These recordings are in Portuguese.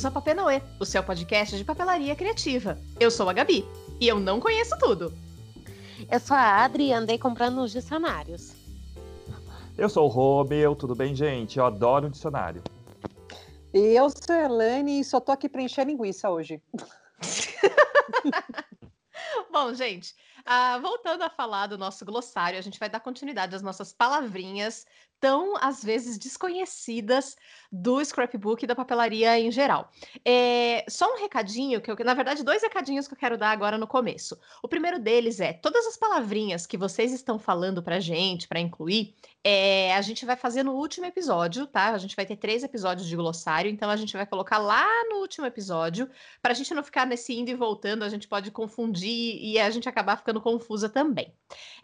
bem-vindos a Papenauê, o seu podcast de papelaria criativa. Eu sou a Gabi e eu não conheço tudo. Eu sou a Adri e andei comprando uns dicionários. Eu sou o Romeu, tudo bem, gente? Eu adoro um dicionário. E eu sou a Elane e só tô aqui para encher linguiça hoje. Bom, gente, uh, voltando a falar do nosso glossário, a gente vai dar continuidade às nossas palavrinhas tão, às vezes, desconhecidas do scrapbook e da papelaria em geral. É, só um recadinho, que eu, na verdade, dois recadinhos que eu quero dar agora no começo. O primeiro deles é: todas as palavrinhas que vocês estão falando pra gente, para incluir, é, a gente vai fazer no último episódio, tá? A gente vai ter três episódios de glossário, então a gente vai colocar lá no último episódio, para a gente não ficar nesse indo e voltando, a gente pode confundir e a gente acabar ficando confusa também.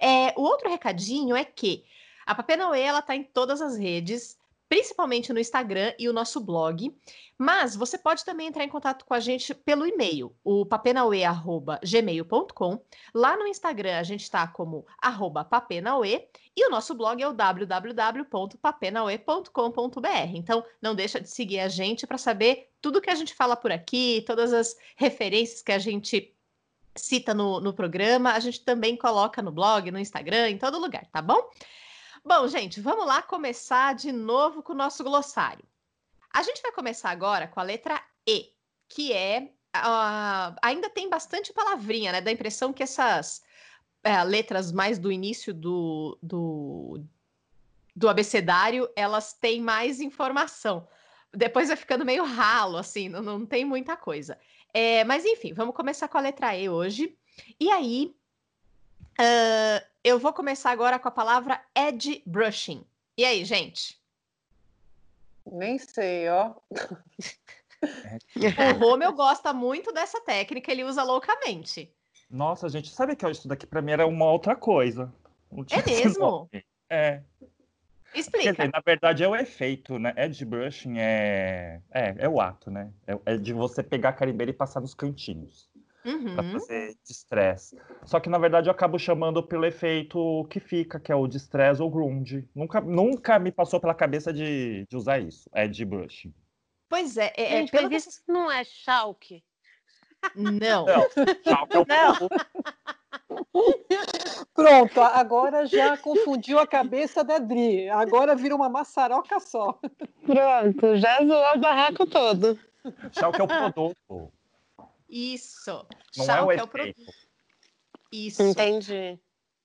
É, o outro recadinho é que a Papenauê, ela tá em todas as redes, principalmente no Instagram e o nosso blog. Mas você pode também entrar em contato com a gente pelo e-mail, o papenauê.gmail.com. Lá no Instagram a gente está como arroba papenauê e o nosso blog é o www.papenauê.com.br. Então não deixa de seguir a gente para saber tudo que a gente fala por aqui, todas as referências que a gente cita no, no programa, a gente também coloca no blog, no Instagram, em todo lugar, tá bom? Bom, gente, vamos lá começar de novo com o nosso glossário. A gente vai começar agora com a letra E, que é. Uh, ainda tem bastante palavrinha, né? Dá a impressão que essas uh, letras mais do início do, do, do abecedário elas têm mais informação. Depois vai ficando meio ralo, assim, não, não tem muita coisa. É, mas enfim, vamos começar com a letra E hoje. E aí, Uh, eu vou começar agora com a palavra edge brushing. E aí, gente? Nem sei, ó. o Romeu gosta muito dessa técnica, ele usa loucamente. Nossa, gente, sabe que isso daqui para mim era uma outra coisa. É mesmo? É. Explica. Dizer, na verdade é o efeito, né? Edge brushing é, é, é o ato, né? É, é de você pegar a carimbeira e passar nos cantinhos uhum. para fazer distress. Só que na verdade eu acabo chamando pelo efeito que fica, que é o distress ou grunge. Nunca, nunca me passou pela cabeça de, de usar isso, é de brush. Pois é, é, Gente, pelo isso não é chalk. Não. Não, chalk é o não. Pronto, agora já confundiu a cabeça da Dri. Agora vira uma maçaroca só. Pronto, já zoou o barraco todo. Chalk é o produto. Isso. Não Chalk é o, é o produto. Isso. Entendi.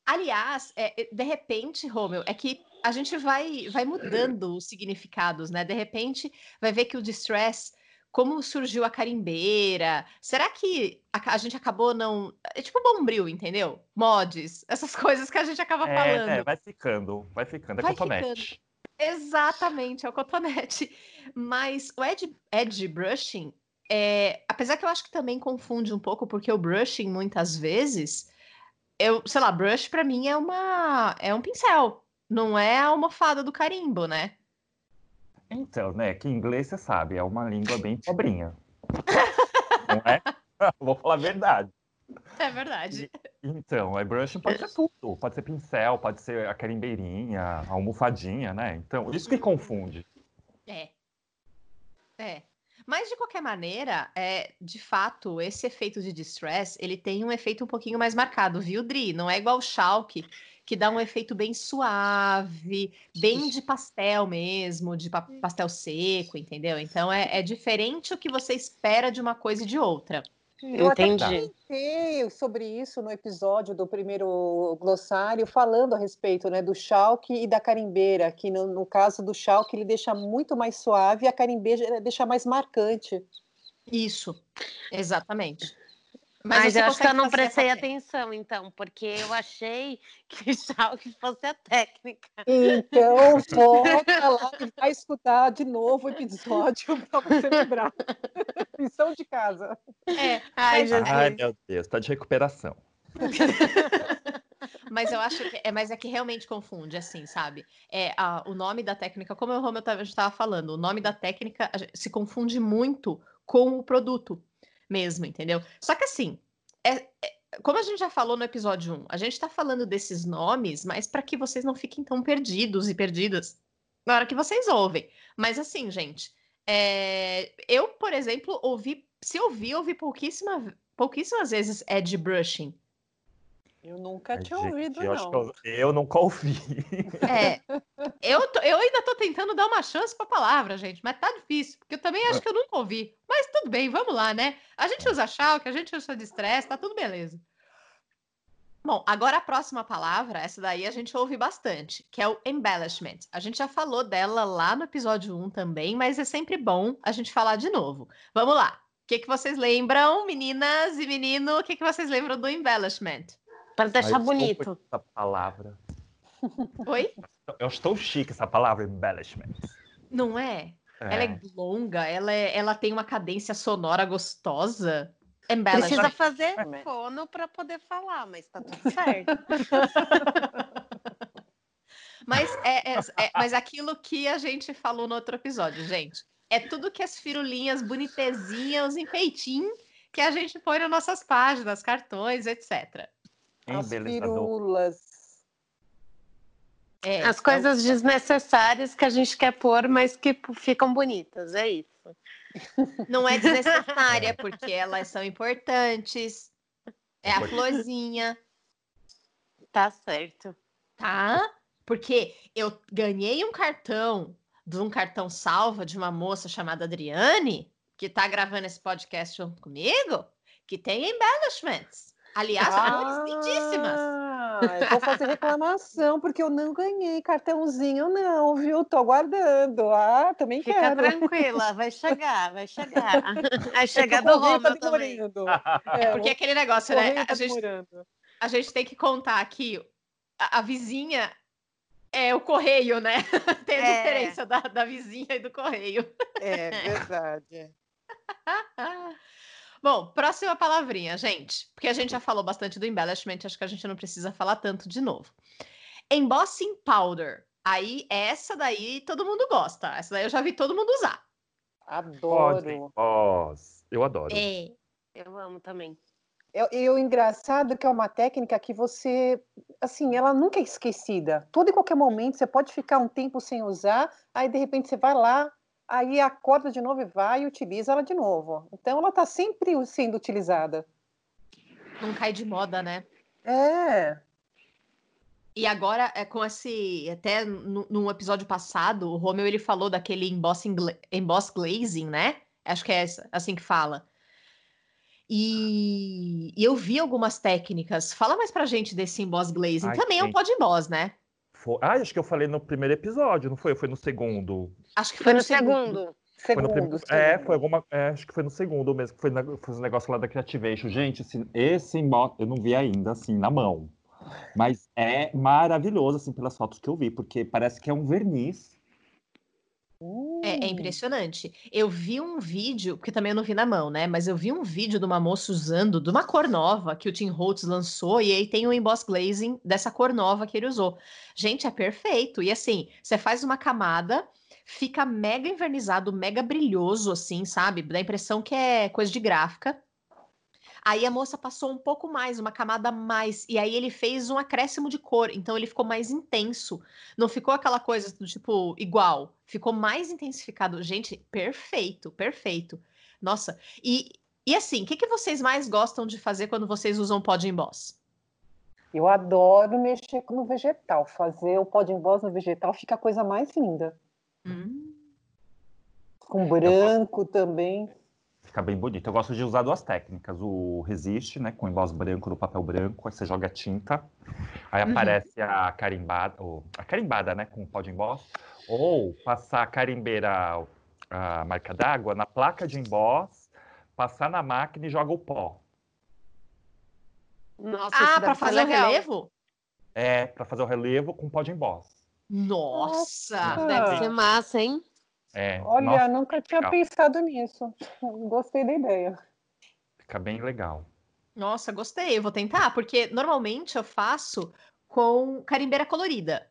Aliás, é, de repente, Romeu, é que a gente vai, vai mudando os significados, né? De repente, vai ver que o distress, como surgiu a carimbeira, será que a, a gente acabou não. É tipo bombril, entendeu? Mods, essas coisas que a gente acaba é, falando. É, vai ficando, vai ficando. É Vai cotonete. ficando. Exatamente, é o cotonete. Mas o edge, edge brushing é, apesar que eu acho que também confunde um pouco, porque o brushing, muitas vezes, eu, sei lá, brush para mim é uma é um pincel, não é a almofada do carimbo, né? Então, né, que inglês você sabe, é uma língua bem pobrinha. não é? Vou falar a verdade. É verdade. Então, é brushing pode ser tudo. Pode ser pincel, pode ser a carimbeirinha, a almofadinha, né? Então, isso que confunde. É. É. Mas de qualquer maneira, é, de fato, esse efeito de distress, ele tem um efeito um pouquinho mais marcado, viu, Dri? Não é igual o Schalke, que dá um efeito bem suave, bem de pastel mesmo, de pa pastel seco, entendeu? Então é, é diferente o que você espera de uma coisa e de outra. Eu Entendi. até comentei sobre isso no episódio do primeiro glossário, falando a respeito né, do chalk e da carimbeira, que no, no caso do chalk ele deixa muito mais suave e a carimbeira deixa mais marcante. Isso, exatamente. Mas, você eu acho que eu não prestei atenção, então, porque eu achei que chalk fosse a técnica. Então, volta lá e vai escutar de novo o episódio para você lembrar. Lição de casa. É, Ai, mas, Jesus. Ai, meu Deus, tá de recuperação. mas eu acho que é, mas é que realmente confunde, assim, sabe? É, a- o nome da técnica, como o Romeu estava falando, o nome da técnica se confunde muito com o produto mesmo, entendeu? Só que assim, é- é- como a gente já falou no episódio 1, a gente tá falando desses nomes, mas para que vocês não fiquem tão perdidos e perdidas na hora que vocês ouvem. Mas assim, gente, É, eu, por exemplo, ouvi, se ouvi, ouvi pouquíssima, pouquíssimas vezes edge brushing. Eu nunca Ai, tinha gente, ouvido, eu, acho que não. eu, eu nunca ouvi. É, eu, tô- eu ainda tô tentando dar uma chance pra palavra, gente, mas tá difícil, porque eu também acho que eu nunca ouvi. Mas tudo bem, vamos lá, né? A gente usa Shalk, a gente usa de estresse, tá tudo beleza. Bom, agora a próxima palavra, essa daí a gente ouve bastante, que é o embellishment. A gente já falou dela lá no episódio 1 também, mas é sempre bom a gente falar de novo. Vamos lá. O que, que vocês lembram, meninas e menino? O que, que vocês lembram do embellishment? Para Ai, deixar desculpa bonito. Essa palavra. Oi? Eu estou chique essa palavra, embellishment. Não é? Ela é longa, ela, é- ela tem uma cadência sonora gostosa. Embellishment. Precisa fazer fono para poder falar, mas tá tudo certo. Mas é, é- é- mas aquilo que a gente falou no outro episódio, gente. É tudo que as firulinhas bonitezinhas, os enfeitinhos que a gente põe nas nossas páginas, cartões, etc. As firulas. É, As então, coisas desnecessárias que a gente quer pôr, mas que ficam bonitas, é isso. não é desnecessária, porque elas são importantes. É a florzinha, Tá certo. tá? Porque eu ganhei um cartão, de um cartão salva de uma moça chamada Adriane, que tá gravando esse podcast junto comigo, que tem embellishments. Aliás, flores lindíssimas. Ah, eu vou fazer reclamação, porque eu não ganhei cartãozinho, não, viu? Tô aguardando. Ah, também Fica quero. tranquila, vai chegar, vai chegar. Vai chegar do tá Romeu também. É, Porque aquele negócio, né? correio tá A gente, a gente tem que contar aqui. A, a vizinha é o correio, né? Tem a É. diferença da, da vizinha e do correio. É verdade. Bom, próxima palavrinha, gente. Porque a gente já falou bastante do embellishment, acho que a gente não precisa falar tanto de novo. Embossing powder. Aí, essa daí todo mundo gosta. Essa daí eu já vi todo mundo usar. Adoro. Eu adoro. É. Eu amo também. E e o engraçado é que é uma técnica que você, assim, ela nunca é esquecida. Todo e qualquer momento você pode ficar um tempo sem usar, aí de repente você vai lá, aí acorda de novo e vai e utiliza ela de novo. Então ela está sempre sendo utilizada. Não cai de moda, né? É. E agora, é com esse. Até no, num episódio passado, o Romeu ele falou daquele embossing, emboss glazing, né? Acho que é essa- assim que fala. E, e eu vi algumas técnicas. Fala mais pra gente desse emboss glazing. Ai, Também é um pó de emboss, né? Foi- Ah, acho que eu falei no primeiro episódio, não foi? Foi no segundo. Acho que Foi no segundo. Foi no Segundo, prim- É, segundo. foi alguma. é, acho que foi no segundo mesmo, que foi, na, foi os negócios lá da Creativation. Gente, esse, esse eu não vi ainda, assim, na mão. Mas é maravilhoso, assim, pelas fotos que eu vi, porque parece que é um verniz. É, é Hum. impressionante. Eu vi um vídeo, porque também eu não vi na mão, né? Mas eu vi um vídeo de uma moça usando, de uma cor nova que o Tim Holtz lançou, e aí tem o emboss glazing dessa cor nova que ele usou. Gente, é perfeito. E assim, você faz uma camada, fica mega envernizado, mega brilhoso, assim, sabe? Dá a impressão que é coisa de gráfica. Aí a moça passou um pouco mais, uma camada mais, e aí ele fez um acréscimo de cor, então ele ficou mais intenso. Não ficou aquela coisa do tipo igual, ficou mais intensificado. Gente, perfeito, perfeito. Nossa, e, e assim, o que, que vocês mais gostam de fazer quando vocês usam pó de emboss? Eu adoro mexer no vegetal. Fazer o pó de emboss no vegetal fica a coisa mais linda. Hum, Com branco também. Fica bem bonito. Eu gosto de usar duas técnicas. O resiste, né? Com emboss branco no papel branco, aí você joga a tinta, aí Uhum. aparece a carimbada, ou, a carimbada, né? Com pó de emboss. Ou passar a carimbeira, a marca d'água, na placa de emboss, passar na máquina e joga o pó. Nossa, Ah, para fazer o relevo? É, para fazer o relevo com pó de emboss. Nossa, Nossa. Deve ser massa, hein? É, Olha, nossa, nunca tinha legal. pensado nisso. Gostei da ideia. fica bem legal. nossa, gostei, eu vou tentar, porque normalmente eu faço com carimbeira colorida.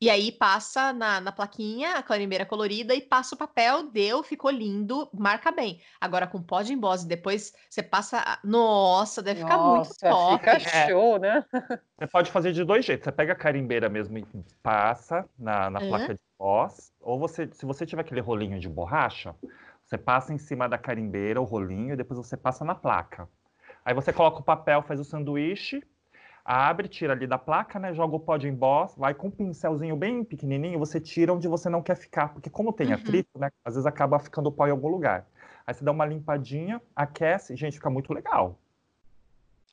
E aí passa na, na plaquinha a carimbeira colorida e passa o papel, deu, ficou lindo, marca bem. Agora com pó de emboss, depois você passa. Nossa, deve ficar muito Nossa, top. fica É. show, né? Você pode fazer de dois jeitos. Você pega a carimbeira mesmo e passa na, na Hã? placa de emboss, ou você, se você tiver aquele rolinho de borracha, você passa em cima da carimbeira o rolinho e depois você passa na placa. Aí você coloca o papel, faz o sanduíche, abre, tira ali da placa, né? Joga o pó de emboss, vai com um pincelzinho bem pequenininho, você tira onde você não quer ficar, porque como tem Uhum. atrito, né? Às vezes acaba ficando pó em algum lugar. Aí você dá uma limpadinha, aquece, gente, fica muito legal.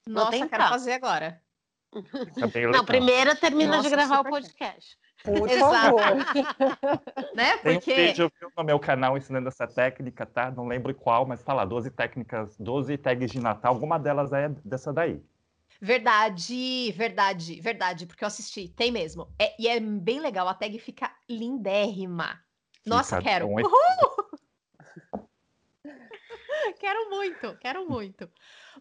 Nossa, tentar. quero fazer agora. Bem Não, primeiro termina Nossa, de gravar o podcast. Por Exato. favor. Né? Tem um Porque vídeo viu, no meu canal ensinando essa técnica, tá? Não lembro qual, mas tá lá, 12 técnicas, 12 tags de Natal, alguma delas é dessa daí. Verdade, verdade, verdade, porque eu assisti, tem mesmo. É- e é bem legal, a tag fica lindérrima. Nossa, Fica quero. um Quero muito, quero muito.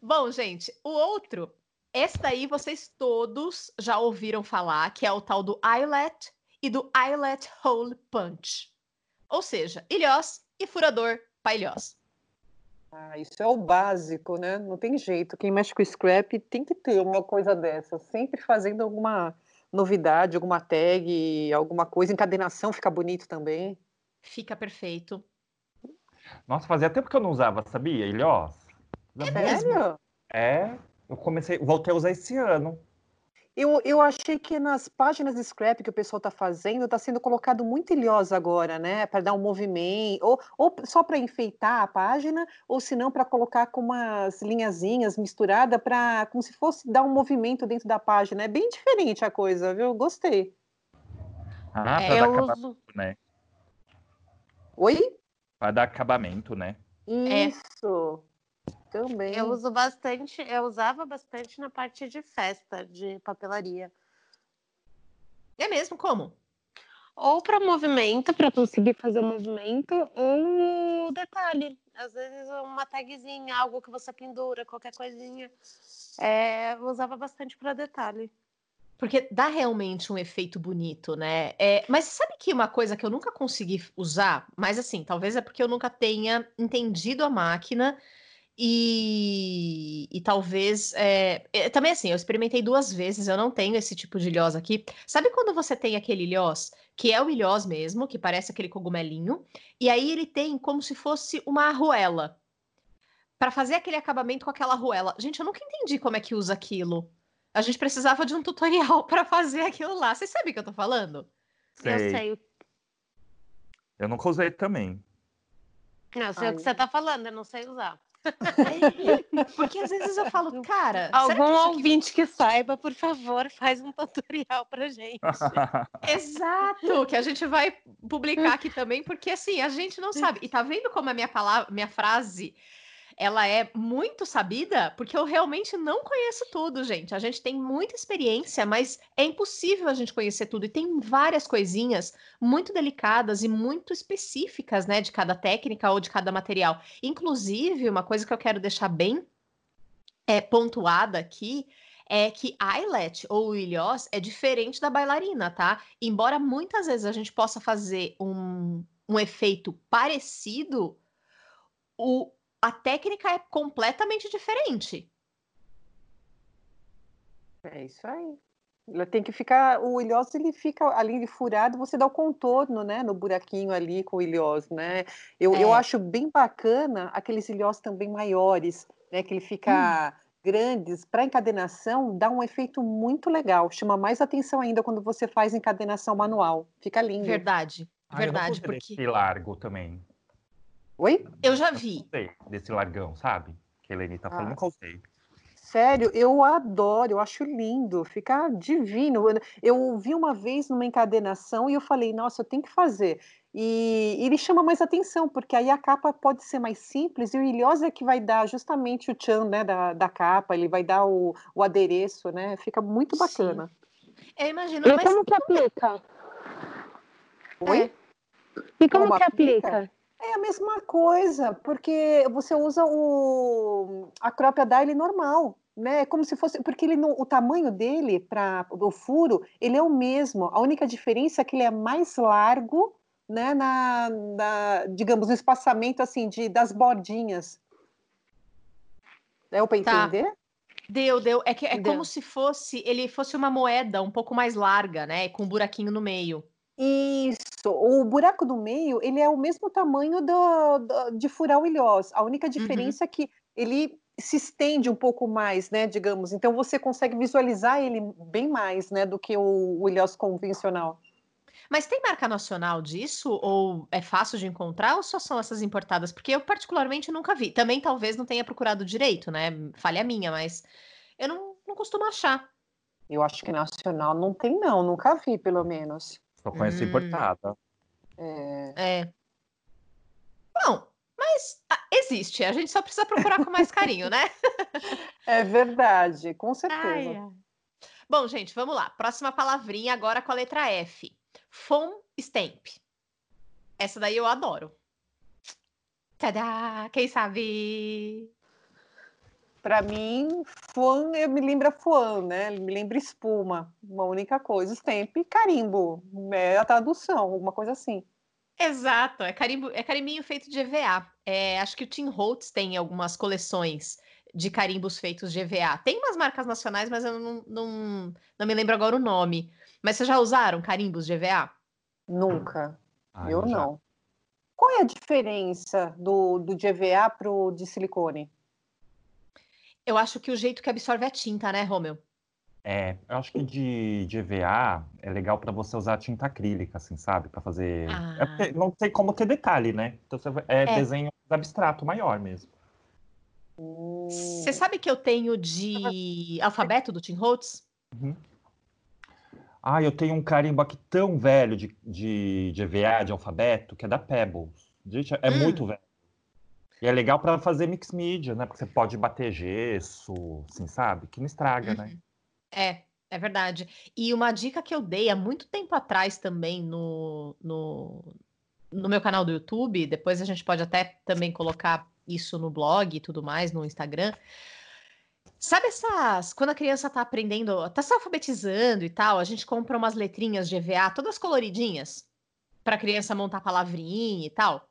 Bom, gente, o outro, esse daí vocês todos já ouviram falar, que é o tal do eyelet e do eyelet hole punch. Ou seja, ilhós e furador para ilhós. Ah, isso é o básico, né? Não tem jeito. Quem mexe com scrap tem que ter uma coisa dessa, sempre fazendo alguma novidade, alguma tag, alguma coisa, encadenação fica bonito também. Fica perfeito. Nossa, fazia tempo que eu não usava, sabia? Ilhós. É mesmo? Sério? É, eu comecei, voltei a usar esse ano. Eu, eu achei que nas páginas de scrap que o pessoal está fazendo, está sendo colocado muito ilhosa agora, né? Para dar um movimento, ou, ou só para enfeitar a página, ou se não para colocar com umas linhazinhas misturadas para como se fosse dar um movimento dentro da página. É bem diferente a coisa, viu? Gostei. Ah, É, pra dar Eu acabamento, uso. né? Oi? Pra dar acabamento, né? É. Também. Eu uso bastante, eu usava bastante na parte de festa, de papelaria. É mesmo? Como? Ou para movimento, para conseguir fazer o movimento, ou detalhe. Às vezes uma tagzinha, algo que você pendura, qualquer coisinha. É, eu usava bastante para detalhe. Porque dá realmente um efeito bonito, né? É, mas sabe que uma coisa que eu nunca consegui usar, mas assim, talvez é porque eu nunca tenha entendido a máquina e, e talvez. é, também assim, eu experimentei duas vezes, eu não tenho esse tipo de ilhós aqui. Sabe quando você tem aquele ilhós, que é o ilhós mesmo, que parece aquele cogumelinho, e aí ele tem como se fosse uma arruela. Para fazer aquele acabamento com aquela arruela. Gente, eu nunca entendi como é que usa aquilo. A gente precisava de um tutorial para fazer aquilo lá. Vocês sabem o que eu tô falando? Eu sei. Eu nunca usei também. Não, eu sei o que Ai. você tá falando, eu não sei usar. Porque às vezes eu falo, cara, Algum que isso aqui- ouvinte que saiba, por favor, faz um tutorial pra gente. Exato, que a gente vai publicar aqui também, porque assim, a gente não sabe. E tá vendo como a minha palavra, minha frase, ela é muito sabida? Porque eu realmente não conheço tudo, gente. A gente tem muita experiência, mas é impossível a gente conhecer tudo. E tem várias coisinhas muito delicadas e muito específicas, né, de cada técnica ou de cada material. Inclusive, uma coisa que eu quero deixar bem é, pontuada aqui é que eyelet ou ilhós é diferente da bailarina, tá? Embora muitas vezes a gente possa fazer um, um efeito parecido, o, a técnica é completamente diferente. É isso aí. Ela tem que ficar, o ilhós ele fica ali furado, você dá o contorno, né, no buraquinho ali com o ilhós, né? Eu, eu É. acho bem bacana aqueles ilhós também maiores, né, que ele fica grandes para encadenação, dá um efeito muito legal, chama mais atenção ainda quando você faz encadenação manual. Fica lindo. Verdade, Ah, eu verdade, usei porque Desse largo também. Oi? eu já Eu vi. Desse largão, sabe? Que a Eleni tá falando, Ah. nunca usei. Sério, eu adoro, eu acho lindo, fica divino. Eu- vi uma vez numa encadenação e eu falei, nossa, eu tenho que fazer. E ele chama mais atenção, porque aí a capa pode ser mais simples e o ilhós é que vai dar justamente o tchan, né, da, da capa, ele vai dar o, o adereço, né? Fica muito Sim. bacana. Eu imagino, E mas como que aplica? Oi? E como, Como que aplica? aplica? É a mesma coisa, porque você usa o a dye normal, né? É como se fosse, porque ele não, o tamanho dele para o furo, ele é o mesmo. A única diferença é que ele é mais largo, né? Na, na digamos no espaçamento assim de das bordinhas. Deu para Tá. entender? deu, deu. É que é Deu. como se fosse ele fosse uma moeda um pouco mais larga, né? Com um buraquinho no meio. Isso, o buraco do meio, ele é o mesmo tamanho do, do de furar o ilhós. A única diferença uhum. é que ele se estende um pouco mais, né, digamos. Então você consegue visualizar ele bem mais, né, do que o, o ilhós convencional. Mas tem marca nacional disso? Ou é fácil de encontrar? Ou só são essas importadas? Porque eu, particularmente, nunca vi. Também talvez não tenha procurado direito, né? Falha minha, mas eu não, não costumo achar. Eu acho que nacional não tem, não. Nunca vi, pelo menos. Só conheço hum. importada. É. é. Bom, mas ah, existe. A gente só precisa procurar com mais carinho, né? é verdade, com certeza. Ai, ai. Bom, gente, vamos lá. Próxima palavrinha agora com a letra F. Foam Stamp. Essa daí eu adoro. Tadá! Quem sabe? Para mim, Fuan me lembra Fuan, né? Me lembra espuma. Uma única coisa. Stamp, carimbo. É a tradução, alguma coisa assim. Exato, é carimbo, é carimbinho feito de EVA. É, acho que o Tim Holtz tem algumas coleções de carimbos feitos de EVA. Tem umas marcas nacionais, mas eu não, não, não me lembro agora o nome. Mas vocês já usaram carimbos de EVA? Nunca. Ah, eu, não. Qual é a diferença do, do de EVA para o de silicone? Eu acho que o jeito que absorve a tinta, né, Romeu? É, eu acho que de, de EVA é legal para você usar tinta acrílica, assim, sabe? Para fazer. É ah. É não tem como ter detalhe, né? Então você... é, é desenho abstrato maior mesmo. Você sabe que eu tenho de alfabeto do Tim Holtz? Uhum. Ah, eu tenho um carimbo aqui tão velho de, de, de EVA, de alfabeto, que é da Pebbles. Gente, é hum. muito velho. E é legal para fazer mix media, né? Porque você pode bater gesso, assim, sabe? Que não estraga, né? uhum. né? É, é verdade. E uma dica que eu dei há muito tempo atrás também no, no, no meu canal do YouTube, depois a gente pode até também colocar isso no blog e tudo mais, no Instagram, Sabe essas. Quando a criança tá aprendendo, tá se alfabetizando e tal, a gente compra umas letrinhas de EVA todas coloridinhas para a criança montar palavrinha e tal.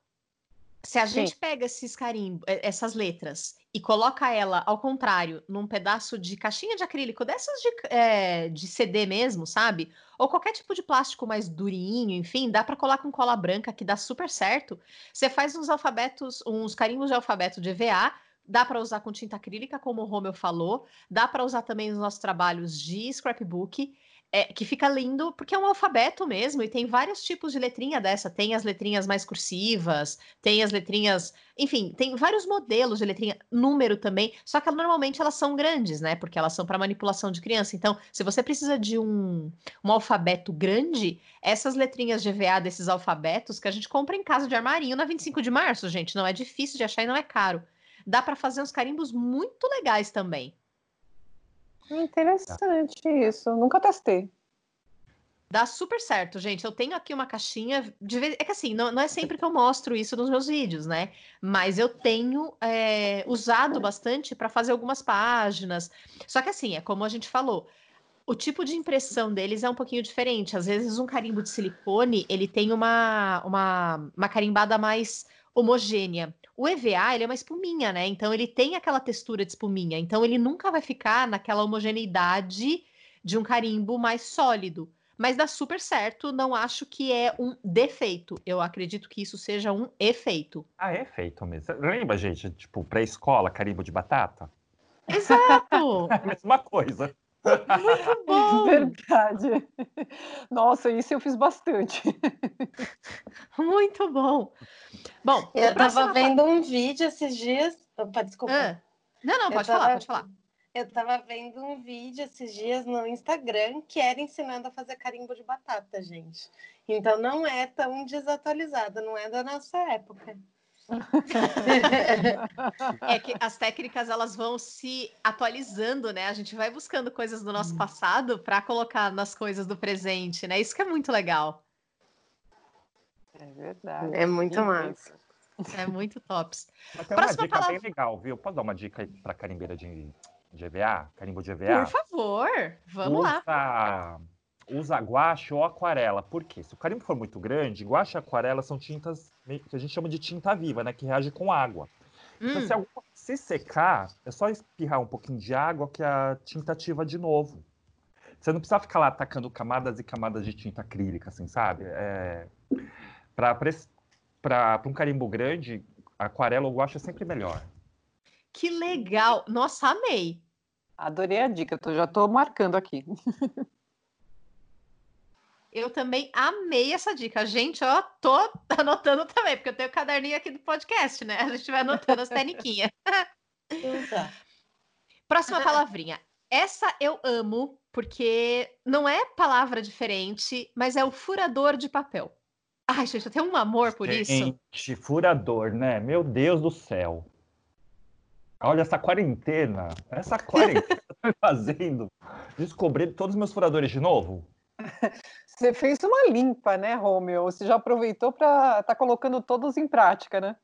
Se a Sim. gente pega esses carimbos, essas letras e coloca ela ao contrário, num pedaço de caixinha de acrílico, dessas de, é, de CD mesmo, sabe? Ou qualquer tipo de plástico mais durinho, enfim, dá para colar com cola branca que dá super certo. Você faz uns alfabetos, uns carimbos de alfabeto de EVA Dá para usar com tinta acrílica, como o Romeu falou. Dá para usar também nos nossos trabalhos de scrapbook. É, que fica lindo, porque é um alfabeto mesmo, e tem vários tipos de letrinha dessa. Tem as letrinhas mais cursivas, tem as letrinhas. Enfim, tem vários modelos de letrinha, número também, só que normalmente elas são grandes, né? Porque elas são para manipulação de criança. Então, se você precisa de um, um alfabeto grande, essas letrinhas de EVA desses alfabetos que a gente compra em casa de armarinho na 25 de março, gente, não é difícil de achar e não é caro dá para fazer uns carimbos muito legais também. Interessante isso, nunca testei. Dá super certo, gente. Eu tenho aqui uma caixinha de. É que assim, não, não, é sempre que eu mostro isso nos meus vídeos, né? Mas eu tenho é, usado bastante para fazer algumas páginas. Só que assim, é como a gente falou, o tipo de impressão deles é um pouquinho diferente. Às vezes, um carimbo de silicone ele tem uma, uma, uma carimbada mais homogênea. O EVA, ele é uma espuminha, né? Então ele tem aquela textura de espuminha. Então ele nunca vai ficar naquela homogeneidade de um carimbo mais sólido. Mas dá super certo, não acho que é um defeito. Eu acredito que isso seja um efeito. Ah, é efeito mesmo. Lembra, gente, tipo, pré-escola, carimbo de batata? Exato! é a mesma coisa. Muito bom! Verdade. Nossa, isso eu fiz bastante. Muito bom. Bom, eu estava vendo um vídeo esses dias. Opa, desculpa. Ah. Não, não, pode tava... falar, pode falar. Eu estava vendo um vídeo esses dias no Instagram que era ensinando a fazer carimbo de batata, gente. Então não é tão desatualizada, não é da nossa época. É que as técnicas elas vão se atualizando, né? A gente vai buscando coisas do nosso passado para colocar nas coisas do presente, né? Isso que é muito legal. É verdade. É muito massa. É muito tops. Mas tem Próxima uma dica palavra... bem legal, viu? Posso dar uma dica aí para carimbeira de, de EVA? Carimbo de EVA? Por favor, vamos Usa... lá usa guache ou aquarela. Por quê? Se o carimbo for muito grande, guache e aquarela são tintas que a gente chama de tinta viva, né? Que reage com água. Hum. Então, se, hum. alguma, se secar, é só espirrar um pouquinho de água que a tinta ativa de novo. Você não precisa ficar lá atacando camadas e camadas de tinta acrílica, assim, sabe? É, Para um carimbo grande, aquarela eu acho sempre melhor. Que legal! Nossa, amei! Adorei a dica, eu já estou marcando aqui. Eu também amei essa dica. Gente, ó, tô anotando também, porque eu tenho o caderninho aqui do podcast, né? A gente vai anotando as tecniquinhas. Próxima palavrinha. Essa eu amo, porque não é palavra diferente, mas é o furador de papel. Ai, gente, eu tenho um amor por gente, isso. Gente, furador, né? Meu Deus do céu. Olha essa quarentena. Essa quarentena tá fazendo. Descobrir todos os meus furadores de novo. Você fez uma limpa, né, Romeu? Você já aproveitou para estar tá colocando todos em prática, né?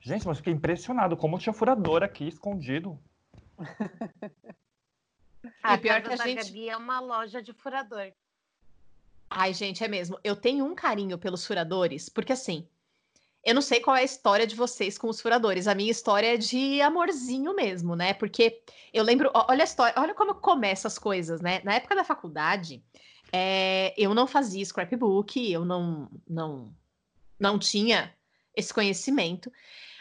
Gente, mas fiquei impressionado como tinha furador aqui escondido. a pior que a gente Gabi é uma loja de furador. Ai, gente, é mesmo. Eu tenho um carinho pelos furadores, porque assim, eu não sei qual é a história de vocês com os furadores. A minha história é de amorzinho mesmo, né? Porque eu lembro, olha a história, olha como começa as coisas, né? Na época da faculdade, é, eu não fazia scrapbook, eu não, não, não tinha esse conhecimento,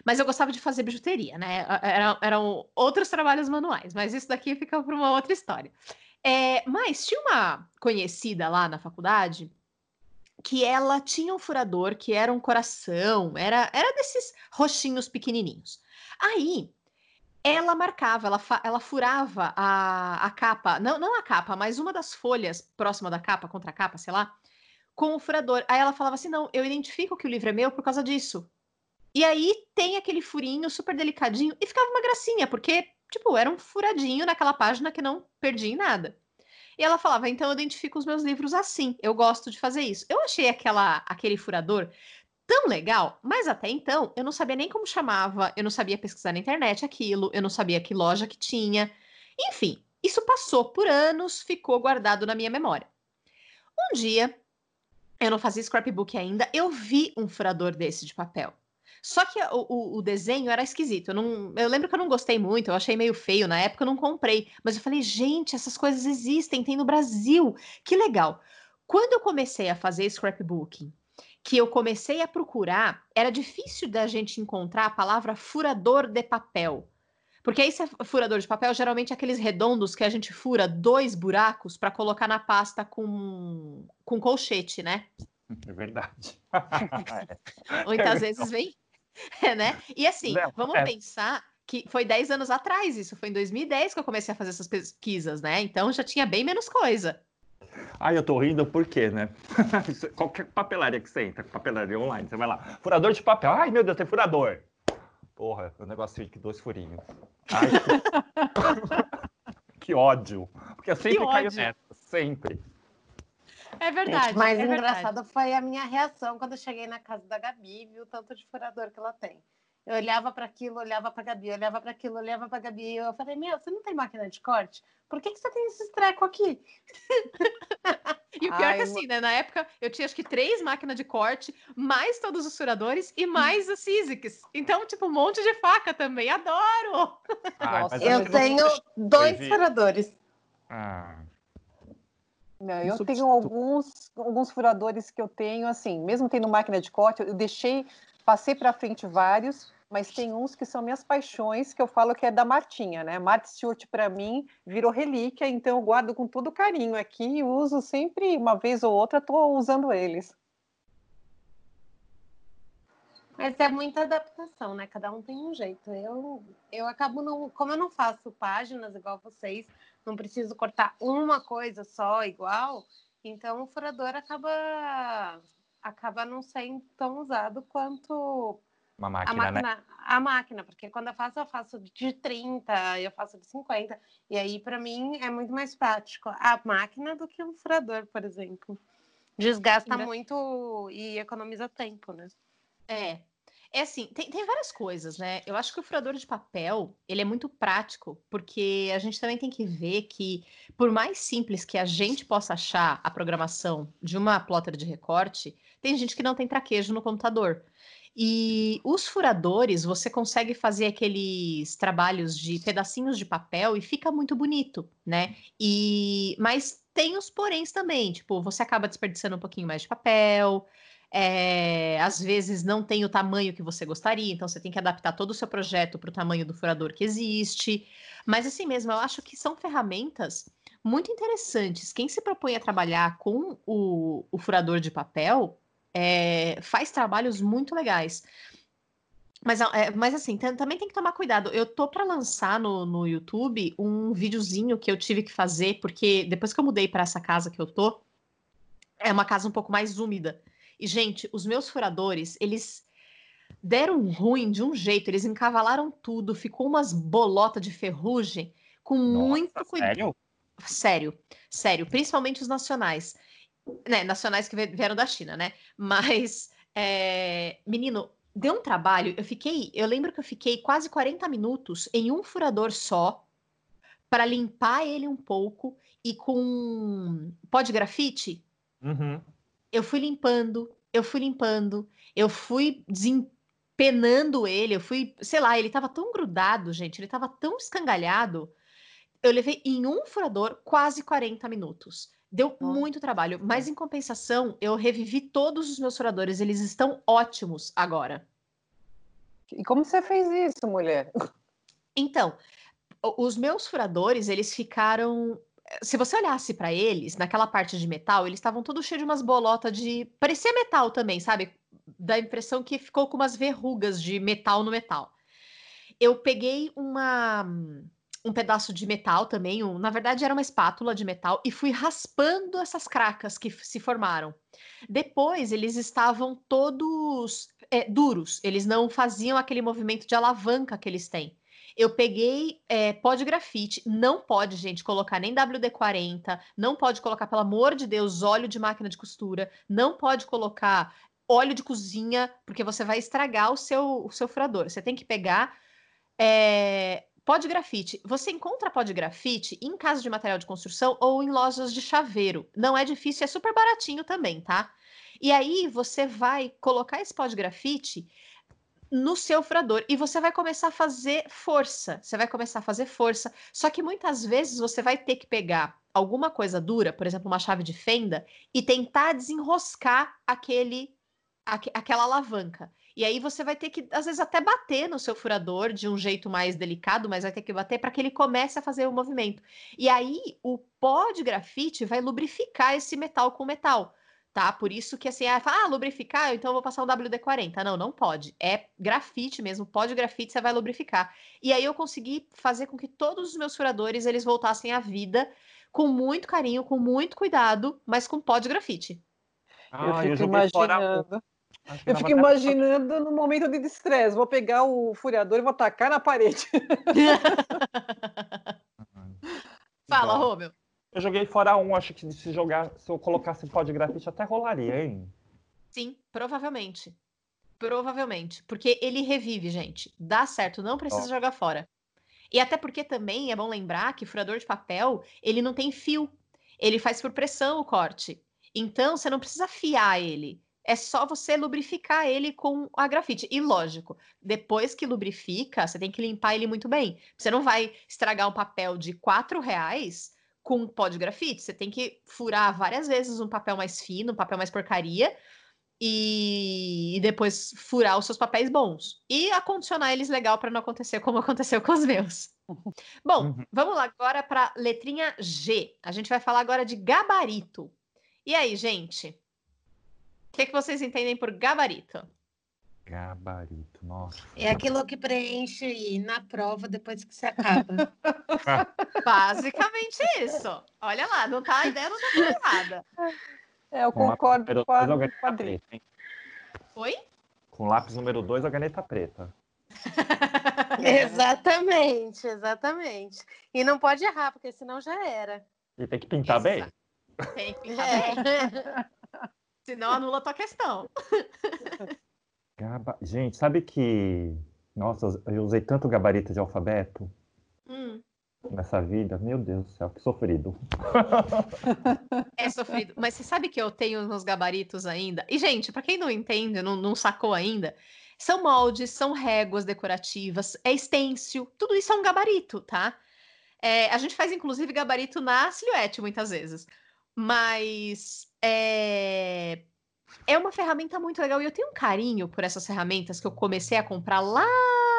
mas eu gostava de fazer bijuteria, né? Era, eram outros trabalhos manuais, mas isso daqui fica para uma outra história. É, mas tinha uma conhecida lá na faculdade que ela tinha um furador que era um coração, era, era desses roxinhos pequenininhos. Aí ela marcava, ela, ela furava a, a capa, não, não a capa, mas uma das folhas próxima da capa, contra a capa, sei lá, com o furador. Aí ela falava assim: não, eu identifico que o livro é meu por causa disso. E aí tem aquele furinho super delicadinho e ficava uma gracinha, porque, tipo, era um furadinho naquela página que não perdi em nada. E ela falava: então eu identifico os meus livros assim, eu gosto de fazer isso. Eu achei aquela, aquele furador tão legal, mas até então eu não sabia nem como chamava, eu não sabia pesquisar na internet aquilo, eu não sabia que loja que tinha. Enfim, isso passou por anos, ficou guardado na minha memória. Um dia, eu não fazia scrapbook ainda, eu vi um furador desse de papel. Só que o, o, o, desenho era esquisito. Eu, não, eu lembro que eu não gostei muito, eu achei meio feio. Na época eu não comprei. Mas eu falei, gente, essas coisas existem, tem no Brasil. Que legal. Quando eu comecei a fazer scrapbooking que eu comecei a procurar, era difícil da gente encontrar a palavra furador de papel. Porque esse furador de papel geralmente é aqueles redondos que a gente fura dois buracos para colocar na pasta com, com colchete, né? É verdade. Muitas é vezes vem. É, né? E assim, Não, vamos é. pensar que foi 10 anos atrás, isso foi em 2010 que eu comecei a fazer essas pesquisas, né? Então já tinha bem menos coisa. Ai, eu tô rindo por quê, né? Qualquer papelaria que você entra, papelaria online, você vai lá. Furador de papel. Ai, meu Deus, tem furador. Porra, o negócio de dois furinhos. Ai, que... que... ódio. Porque eu sempre caio nessa, sempre. É verdade. O mais é engraçado verdade. foi a minha reação quando eu cheguei na casa da Gabi e vi o tanto de furador que ela tem. Eu olhava para aquilo, olhava para Gabi, olhava para aquilo, olhava para Gabi. E eu falei: Meu, você não tem máquina de corte? Por que, que você tem esse treco aqui? e o pior Ai, é que assim, né? Na época eu tinha acho que três máquinas de corte, mais todos os furadores e mais os Sizzix. Então, tipo, um monte de faca também. Adoro! Nossa, eu tenho dois furadores. Ah. Não, eu tenho alguns, alguns furadores que eu tenho, assim, mesmo tendo máquina de corte, eu deixei, passei para frente vários, mas tem uns que são minhas paixões, que eu falo que é da Martinha, né? Martha Stewart, para mim, virou relíquia, então eu guardo com todo carinho aqui e uso sempre, uma vez ou outra, estou usando eles. Mas é muita adaptação, né? Cada um tem um jeito. Eu, eu acabo não. Como eu não faço páginas igual vocês, não preciso cortar uma coisa só igual, então o furador acaba acaba não sendo tão usado quanto uma máquina, a máquina, né? A máquina, porque quando eu faço, eu faço de 30, eu faço de 50. E aí, para mim, é muito mais prático a máquina do que o furador, por exemplo. Desgasta Ainda... muito e economiza tempo, né? É. É assim, tem, tem várias coisas, né? Eu acho que o furador de papel, ele é muito prático, porque a gente também tem que ver que, por mais simples que a gente possa achar a programação de uma plotter de recorte, tem gente que não tem traquejo no computador. E os furadores, você consegue fazer aqueles trabalhos de pedacinhos de papel e fica muito bonito, né? E mas tem os poréns também, tipo, você acaba desperdiçando um pouquinho mais de papel, é, às vezes não tem o tamanho que você gostaria, então você tem que adaptar todo o seu projeto para o tamanho do furador que existe. Mas assim mesmo, eu acho que são ferramentas muito interessantes. Quem se propõe a trabalhar com o, o furador de papel é, faz trabalhos muito legais. Mas, é, mas assim, também tem que tomar cuidado. Eu tô para lançar no, no YouTube um videozinho que eu tive que fazer, porque depois que eu mudei para essa casa que eu tô, é uma casa um pouco mais úmida. E, gente, os meus furadores, eles deram ruim de um jeito, eles encavalaram tudo, ficou umas bolotas de ferrugem com Nossa, muito cuidado. Sério? Sério, sério, principalmente os nacionais. Né, nacionais que vieram da China, né? Mas, é... menino, deu um trabalho. Eu fiquei, eu lembro que eu fiquei quase 40 minutos em um furador só para limpar ele um pouco e com pó de grafite. Uhum eu fui limpando, eu fui limpando, eu fui desempenando ele, eu fui, sei lá, ele tava tão grudado, gente, ele tava tão escangalhado. Eu levei em um furador quase 40 minutos. Deu muito trabalho, mas em compensação, eu revivi todos os meus furadores, eles estão ótimos agora. E como você fez isso, mulher? Então, os meus furadores, eles ficaram se você olhasse para eles, naquela parte de metal, eles estavam todos cheios de umas bolotas de. Parecia metal também, sabe? Da impressão que ficou com umas verrugas de metal no metal. Eu peguei uma um pedaço de metal também, um, na verdade era uma espátula de metal, e fui raspando essas cracas que se formaram. Depois eles estavam todos é, duros, eles não faziam aquele movimento de alavanca que eles têm. Eu peguei é, pó de grafite. Não pode, gente, colocar nem WD-40. Não pode colocar, pelo amor de Deus, óleo de máquina de costura. Não pode colocar óleo de cozinha, porque você vai estragar o seu, o seu furador. Você tem que pegar é, pó de grafite. Você encontra pó de grafite em casa de material de construção ou em lojas de chaveiro. Não é difícil, é super baratinho também, tá? E aí você vai colocar esse pó de grafite no seu furador e você vai começar a fazer força. Você vai começar a fazer força. Só que muitas vezes você vai ter que pegar alguma coisa dura, por exemplo, uma chave de fenda, e tentar desenroscar aquele, aqu aquela alavanca. E aí você vai ter que, às vezes, até bater no seu furador de um jeito mais delicado, mas vai ter que bater para que ele comece a fazer o movimento. E aí o pó de grafite vai lubrificar esse metal com metal tá? Por isso que assim, ah, fala, ah, lubrificar, então eu vou passar um WD-40. Não, não pode. É grafite mesmo, pó de grafite você vai lubrificar. E aí eu consegui fazer com que todos os meus furadores eles voltassem à vida com muito carinho, com muito cuidado, mas com pó de grafite. Ah, eu fico eu imaginando. Eu fico imaginando no momento de estresse, vou pegar o furiador e vou atacar na parede. Fala, Romeu. Eu joguei fora um, acho que se jogar, se eu colocasse pó de grafite até rolaria, hein? Sim, provavelmente. Provavelmente. Porque ele revive, gente. Dá certo, não precisa jogar fora. E até porque também é bom lembrar que furador de papel, ele não tem fio. Ele faz por pressão o corte. Então, você não precisa afiar ele. É só você lubrificar ele com a grafite. E lógico, depois que lubrifica, você tem que limpar ele muito bem. Você não vai estragar um papel de quatro reais com pó de grafite. Você tem que furar várias vezes um papel mais fino, um papel mais porcaria, e, e depois furar os seus papéis bons. E acondicionar eles legal para não acontecer como aconteceu com os meus. Bom, uhum. vamos lá agora para letrinha G. A gente vai falar agora de gabarito. E aí, gente? O que, que vocês entendem por gabarito? Gabarito, nossa. É aquilo que preenche na prova depois que você acaba. Basicamente isso. Olha lá, não tá, a ideia não tá errada. É, eu concordo com a quadrinho. Oi? Com lápis número 2, a caneta preta. exatamente, exatamente. E não pode errar, porque senão já era. E tem que pintar bem. Tem que pintar é. bem. senão anula a tua questão. Gaba... Gente, sabe que. Nossa, eu usei tanto gabarito de alfabeto hum. nessa vida. Meu Deus do céu, que sofrido. É sofrido. Mas você sabe que eu tenho uns gabaritos ainda? E, gente, para quem não entende, não, não sacou ainda, são moldes, são réguas decorativas, é estêncil, tudo isso é um gabarito, tá? É, a gente faz, inclusive, gabarito na silhuete, muitas vezes. Mas é, é uma ferramenta muito legal e eu tenho um carinho por essas ferramentas que eu comecei a comprar lá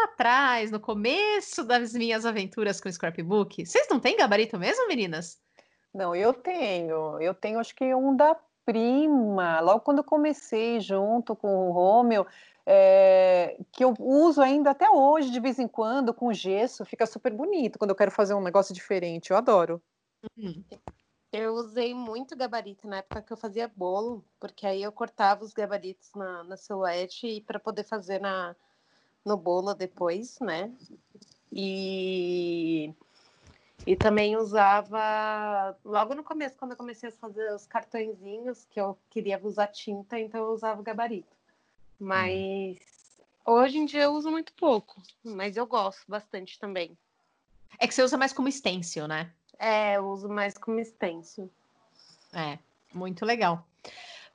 atrás, no começo das minhas aventuras com o scrapbook. Vocês não têm gabarito mesmo, meninas? Não, eu tenho. Eu tenho, acho que um da prima. Logo quando eu comecei junto com o Romeu, é, que eu uso ainda até hoje, de vez em quando, com gesso, fica super bonito quando eu quero fazer um negócio diferente. Eu adoro. Uhum. Eu usei muito gabarito na época que eu fazia bolo, porque aí eu cortava os gabaritos na, na silhuete para poder fazer na, no bolo depois, né? E, e também usava logo no começo, quando eu comecei a fazer os cartõezinhos, que eu queria usar tinta, então eu usava o gabarito. Mas hoje em dia eu uso muito pouco, mas eu gosto bastante também. É que você usa mais como stencil, né? É, eu uso mais como stencil. É, muito legal.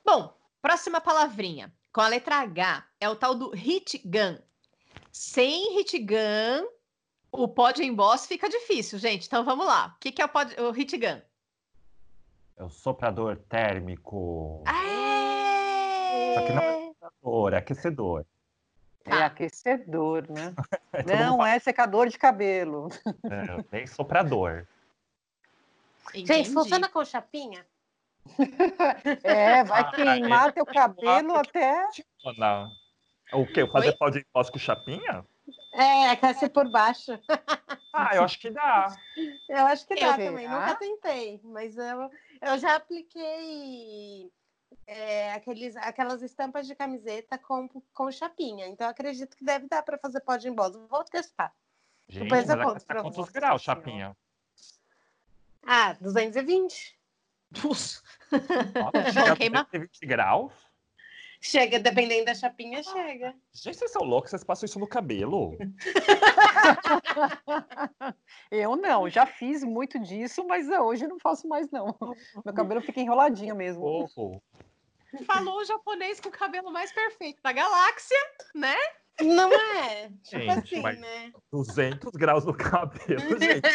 Bom, próxima palavrinha. Com a letra H, é o tal do hit gun. Sem hit gun, o pod emboss fica difícil, gente. Então vamos lá. O que, que é o, pod, o hit gun? É o soprador térmico. É... Só que não é soprador, é aquecedor. É tá. aquecedor, né? não é secador de cabelo. É, nem soprador. Entendi. Gente, funciona com chapinha? é, vai ah, queimar é. teu cabelo até. Não. O quê? Fazer pó de com chapinha? É, quer ser por baixo. Ah, eu acho que dá. Eu acho que dá também. Nunca tentei, mas eu, eu já apliquei é, aqueles, aquelas estampas de camiseta com, com chapinha. Então acredito que deve dar para fazer pó de emboso. Vou testar. Gente, Depois eu conto para Quantos graus, chapinha? Ah, 220. Nossa, chega a 220 graus? Chega, dependendo da chapinha, chega. Gente, vocês são loucos, vocês passam isso no cabelo. eu não, já fiz muito disso, mas hoje não faço mais, não. Meu cabelo fica enroladinho mesmo. Oh, Falou o japonês com o cabelo mais perfeito da galáxia, né? Não é? Tipo gente, assim, né? 200 graus no cabelo, gente.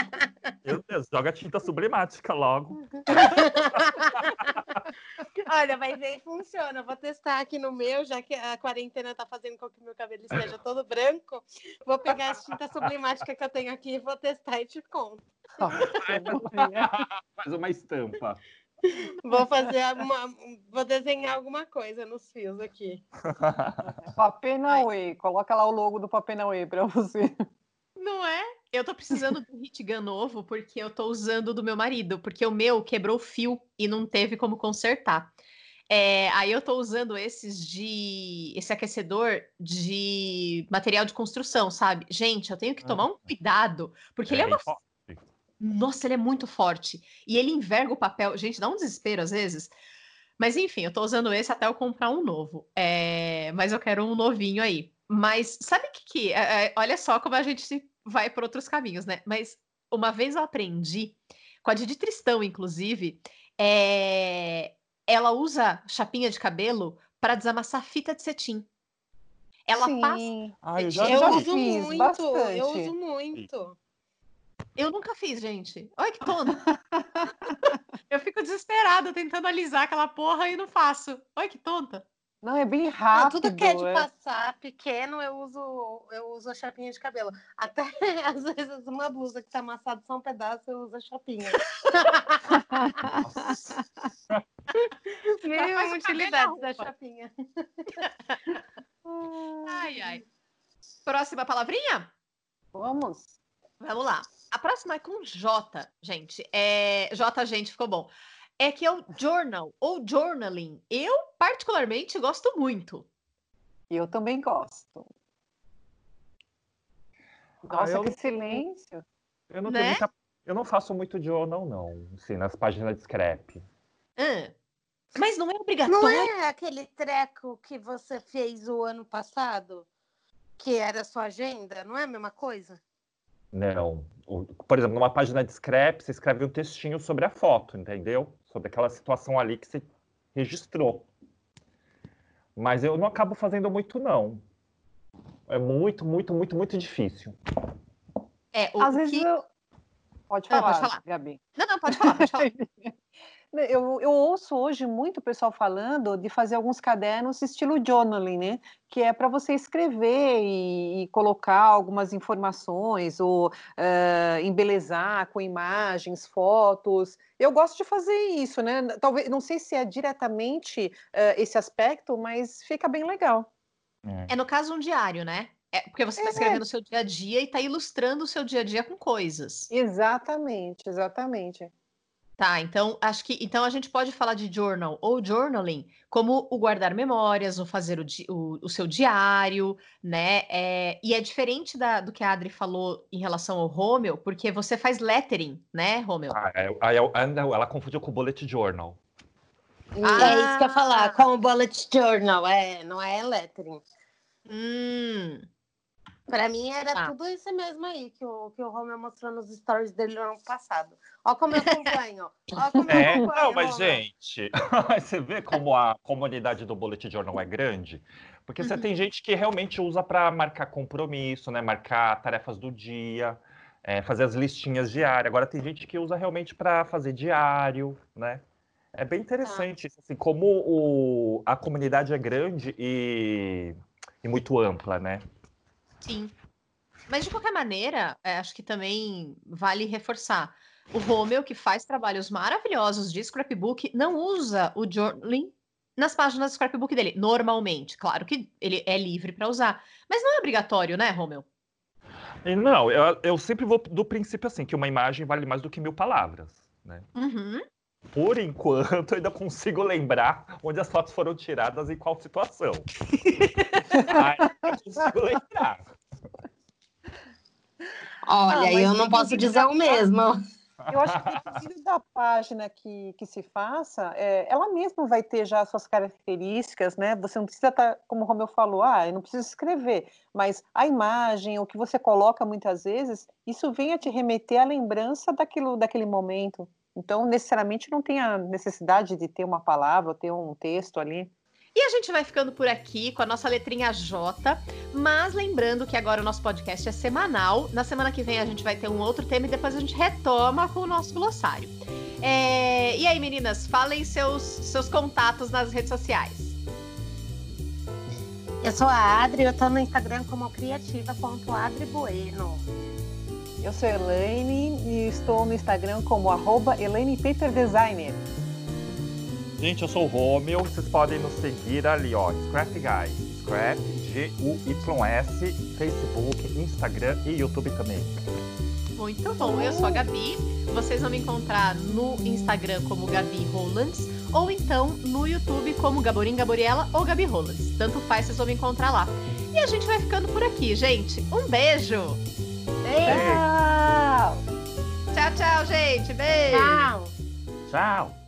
Meu Deus, joga tinta sublimática logo. Olha, mas aí funciona. vou testar aqui no meu, já que a quarentena tá fazendo com que meu cabelo esteja todo branco. Vou pegar a tinta sublimática que eu tenho aqui e vou testar e te conto. Faz uma estampa. Vou fazer uma, vou desenhar alguma coisa nos fios aqui. Papenauê, coloca lá o logo do Papenauê para você. Não é? Eu tô precisando de um hit gun novo porque eu tô usando do meu marido, porque o meu quebrou o fio e não teve como consertar. É, aí eu tô usando esses de esse aquecedor de material de construção, sabe? Gente, eu tenho que tomar um cuidado, porque é ele é uma nossa, ele é muito forte. E ele enverga o papel. Gente, dá um desespero às vezes. Mas enfim, eu tô usando esse até eu comprar um novo. É... Mas eu quero um novinho aí. Mas sabe o que, que é, é, olha só como a gente vai por outros caminhos, né? Mas uma vez eu aprendi, com a Didi Tristão, inclusive, é... ela usa chapinha de cabelo para desamassar fita de cetim. Ela Sim. passa. Ah, eu, já eu já uso muito, bastante. eu uso muito. Eu nunca fiz, gente. Olha que tonto. eu fico desesperada tentando alisar aquela porra e não faço. Olha que tonta. Não, é bem rápido. Não, tudo que é de é. passar pequeno, eu uso, eu uso a chapinha de cabelo. Até, às vezes, uma blusa que tá amassada só um pedaço, eu uso a chapinha. Mil utilidades da chapinha. ai, ai. Próxima palavrinha? Vamos. Vamos lá. A próxima é com J, gente. É... J, gente, ficou bom. É que é o journal ou journaling. Eu, particularmente, gosto muito. Eu também gosto. Nossa, ah, eu... que silêncio. Eu não, né? muita... eu não faço muito journal, não. Assim, nas páginas de scrap. Ah, mas não é obrigatório. Não é aquele treco que você fez o ano passado? Que era a sua agenda? Não é a mesma coisa? Não. Por exemplo, numa página de scrap, você escreve um textinho sobre a foto, entendeu? Sobre aquela situação ali que você registrou. Mas eu não acabo fazendo muito, não. É muito, muito, muito, muito difícil. É, o Às que... vezes eu... Pode falar, ah, pode falar, Gabi. Não, não, pode falar, pode falar. Eu, eu ouço hoje muito o pessoal falando de fazer alguns cadernos estilo journaling, né? Que é para você escrever e, e, colocar algumas informações ou uh, embelezar com imagens, fotos. Eu gosto de fazer isso, né? Talvez, não sei se é diretamente uh, esse aspecto, mas fica bem legal. É, é no caso um diário, né? É porque você está é. escrevendo o seu dia a dia e está ilustrando o seu dia a dia com coisas. Exatamente, exatamente. Tá, então acho que então a gente pode falar de journal ou journaling como o guardar memórias, ou fazer o, o, o seu diário, né? É, e é diferente da, do que a Adri falou em relação ao Romeo, porque você faz lettering, né, Romeo? Ah, é, é, não, ela confundiu com o bullet journal. Ah, é isso que eu ia falar, com o bullet journal, é, não é lettering. Hum. Pra mim era ah. tudo isso mesmo aí que o, que o Romeu mostrou nos stories dele no ano passado. Ó como eu acompanho. Ó como é, eu acompanho, não, mas gente, você vê como a comunidade do Bullet Journal é grande? Porque uhum. você tem gente que realmente usa para marcar compromisso, né? Marcar tarefas do dia, é, fazer as listinhas diárias. Agora tem gente que usa realmente para fazer diário, né? É bem interessante, tá. assim, como o, a comunidade é grande e, e muito ampla, né? Sim. Mas de qualquer maneira, é, acho que também vale reforçar. O Romeu, que faz trabalhos maravilhosos de scrapbook, não usa o journaling nas páginas do scrapbook dele, normalmente. Claro que ele é livre para usar, mas não é obrigatório, né, Romeu? Não, eu, eu, sempre vou do princípio assim, que uma imagem vale mais do que mil palavras, né? Uhum. Por enquanto, eu ainda consigo lembrar onde as fotos foram tiradas e qual situação. ainda consigo lembrar. Olha, ah, eu não posso dizer o mesmo. Eu acho que dependendo da página que, que se faça, é, ela mesma vai ter já as suas características, né? Você não precisa estar, tá, como o Romeu falou, ah, eu não preciso escrever, mas a imagem, o que você coloca muitas vezes, isso vem a te remeter à lembrança daquilo, daquele momento. Então, necessariamente não tem a necessidade de ter uma palavra, ter um texto ali. E a gente vai ficando por aqui com a nossa letrinha J, mas lembrando que agora o nosso podcast é semanal. Na semana que vem a gente vai ter um outro tema e depois a gente retoma com o nosso glossário. É... E aí, meninas, falem seus, seus contatos nas redes sociais. Eu sou a Adri, eu tô no Instagram como criativa.adribueno. Eu sou Elaine e estou no Instagram como arroba Elaine Paper Designer. Gente, eu sou o Romeu. Vocês podem nos seguir ali, ó. Scrap Guys. Scrap, G-U-Y-S, Facebook, Instagram e YouTube também. Muito bom. Eu sou a Gabi. Vocês vão me encontrar no Instagram como Gabi Rolands ou então no YouTube como Gaborim Gaboriela ou Gabi Rolands. Tanto faz, vocês vão me encontrar lá. E a gente vai ficando por aqui, gente. Um beijo! Beijo! Tchau, tchau, gente. Beijo! Tchau! Tchau!